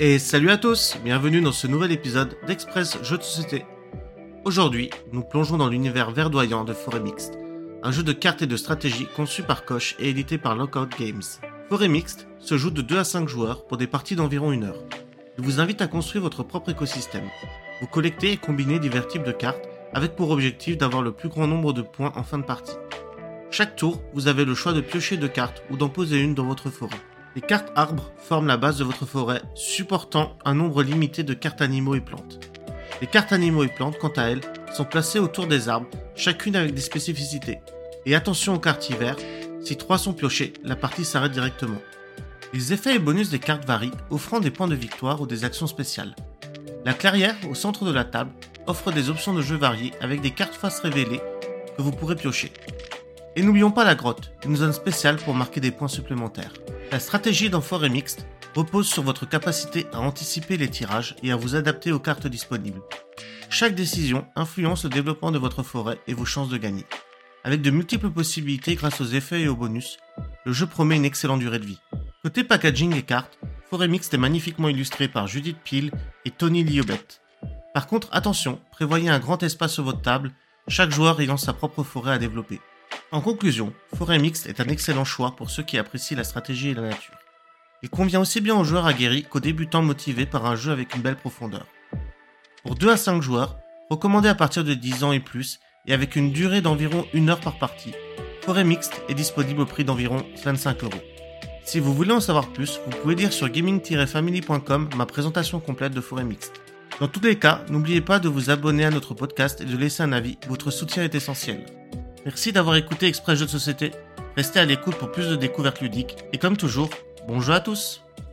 Et salut à tous, bienvenue dans ce nouvel épisode d'Express Jeux de Société. Aujourd'hui, nous plongeons dans l'univers verdoyant de Forêt Mixte, un jeu de cartes et de stratégie conçu par Koch et édité par Lockout Games. Forêt Mixte se joue de 2 à 5 joueurs pour des parties d'environ 1 heure. Il vous invite à construire votre propre écosystème. Vous collectez et combinez divers types de cartes avec pour objectif d'avoir le plus grand nombre de points en fin de partie. Chaque tour, vous avez le choix de piocher deux cartes ou d'en poser une dans votre forêt. Les cartes arbres forment la base de votre forêt, supportant un nombre limité de cartes animaux et plantes. Les cartes animaux et plantes, quant à elles, sont placées autour des arbres, chacune avec des spécificités. Et attention aux cartes hiver, si trois sont piochées, la partie s'arrête directement. Les effets et bonus des cartes varient, offrant des points de victoire ou des actions spéciales. La clairière, au centre de la table, offre des options de jeu variées avec des cartes face révélées que vous pourrez piocher. Et n'oublions pas la grotte, une zone spéciale pour marquer des points supplémentaires. La stratégie dans Forêt Mixte repose sur votre capacité à anticiper les tirages et à vous adapter aux cartes disponibles. Chaque décision influence le développement de votre forêt et vos chances de gagner. Avec de multiples possibilités grâce aux effets et aux bonus, le jeu promet une excellente durée de vie. Côté packaging et cartes, Forêt Mixte est magnifiquement illustré par Judith Peel et Tony Liobet. Par contre, attention, prévoyez un grand espace sur votre table, chaque joueur ayant sa propre forêt à développer. En conclusion, Forêt Mixte est un excellent choix pour ceux qui apprécient la stratégie et la nature. Il convient aussi bien aux joueurs aguerris qu'aux débutants motivés par un jeu avec une belle profondeur. Pour 2 à 5 joueurs, recommandé à partir de 10 ans et plus, et avec une durée d'environ 1 heure par partie, Forêt Mixte est disponible au prix d'environ 25 euros. Si vous voulez en savoir plus, vous pouvez lire sur gaming-family.com ma présentation complète de Forêt Mixte. Dans tous les cas, n'oubliez pas de vous abonner à notre podcast et de laisser un avis, votre soutien est essentiel. Merci d'avoir écouté Express Jeux de Société. Restez à l'écoute pour plus de découvertes ludiques. Et comme toujours, bon jeu à tous